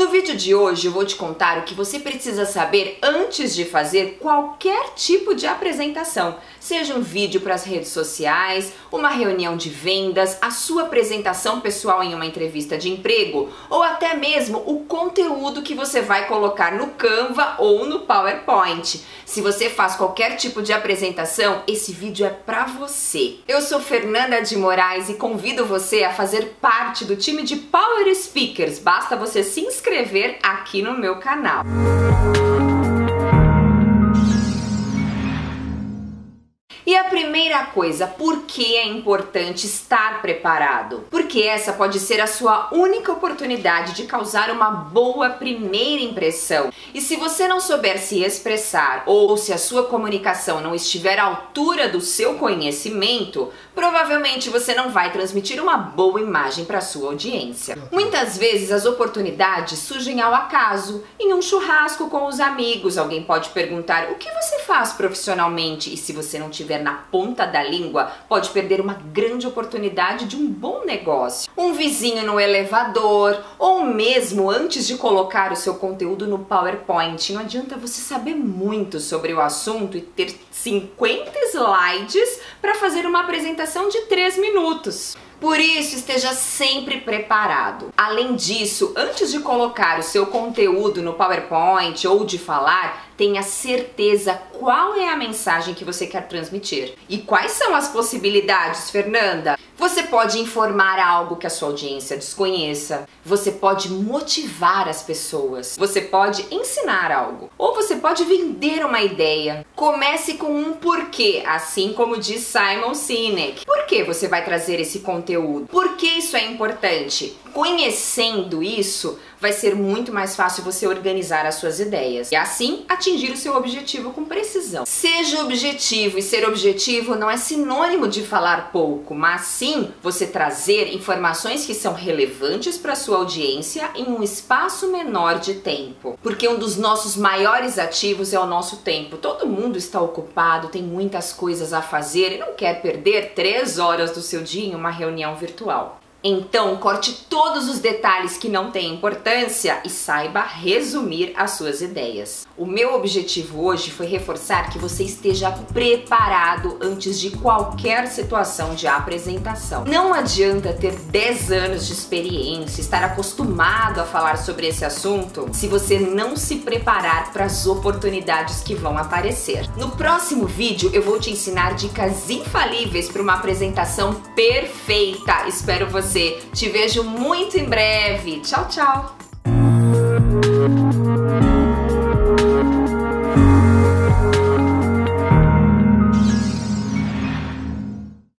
No vídeo de hoje eu vou te contar o que você precisa saber antes de fazer qualquer tipo de apresentação, seja um vídeo para as redes sociais, uma reunião de vendas, a sua apresentação pessoal em uma entrevista de emprego ou até mesmo o conteúdo que você vai colocar no Canva ou no PowerPoint. Se você faz qualquer tipo de apresentação, esse vídeo é para você. Eu sou Fernanda de Moraes e convido você a fazer parte do time de Power Speakers. Basta você se inscrever inscrever aqui no meu canal. E a primeira coisa, por que é importante estar preparado? Porque essa pode ser a sua única oportunidade de causar uma boa primeira impressão. E se você não souber se expressar ou se a sua comunicação não estiver à altura do seu conhecimento, provavelmente você não vai transmitir uma boa imagem para sua audiência. Muitas vezes as oportunidades surgem ao acaso, em um churrasco com os amigos. Alguém pode perguntar: "O que você faz profissionalmente?" E se você não tiver na ponta da língua, pode perder uma grande oportunidade de um bom negócio. Um vizinho no elevador, ou mesmo antes de colocar o seu conteúdo no PowerPoint. Não adianta você saber muito sobre o assunto e ter 50 slides para fazer uma apresentação de 3 minutos. Por isso, esteja sempre preparado. Além disso, antes de colocar o seu conteúdo no PowerPoint ou de falar, tenha certeza qual é a mensagem que você quer transmitir. E quais são as possibilidades, Fernanda? Você pode informar algo que a sua audiência desconheça, você pode motivar as pessoas, você pode ensinar algo, ou você pode vender uma ideia. Comece com um porquê, assim como diz Simon Sinek. Por que você vai trazer esse conteúdo? Por que isso é importante? Conhecendo isso, vai ser muito mais fácil você organizar as suas ideias e assim atingir o seu objetivo com precisão. Seja objetivo e ser objetivo não é sinônimo de falar pouco, mas sim você trazer informações que são relevantes para sua audiência em um espaço menor de tempo. Porque um dos nossos maiores ativos é o nosso tempo. Todo mundo está ocupado, tem muitas coisas a fazer e não quer perder três horas do seu dia em uma reunião virtual. Então, corte todos os detalhes que não têm importância e saiba resumir as suas ideias. O meu objetivo hoje foi reforçar que você esteja preparado antes de qualquer situação de apresentação. Não adianta ter 10 anos de experiência, estar acostumado a falar sobre esse assunto, se você não se preparar para as oportunidades que vão aparecer. No próximo vídeo, eu vou te ensinar dicas infalíveis para uma apresentação perfeita. Espero você. Te vejo muito em breve. Tchau, tchau!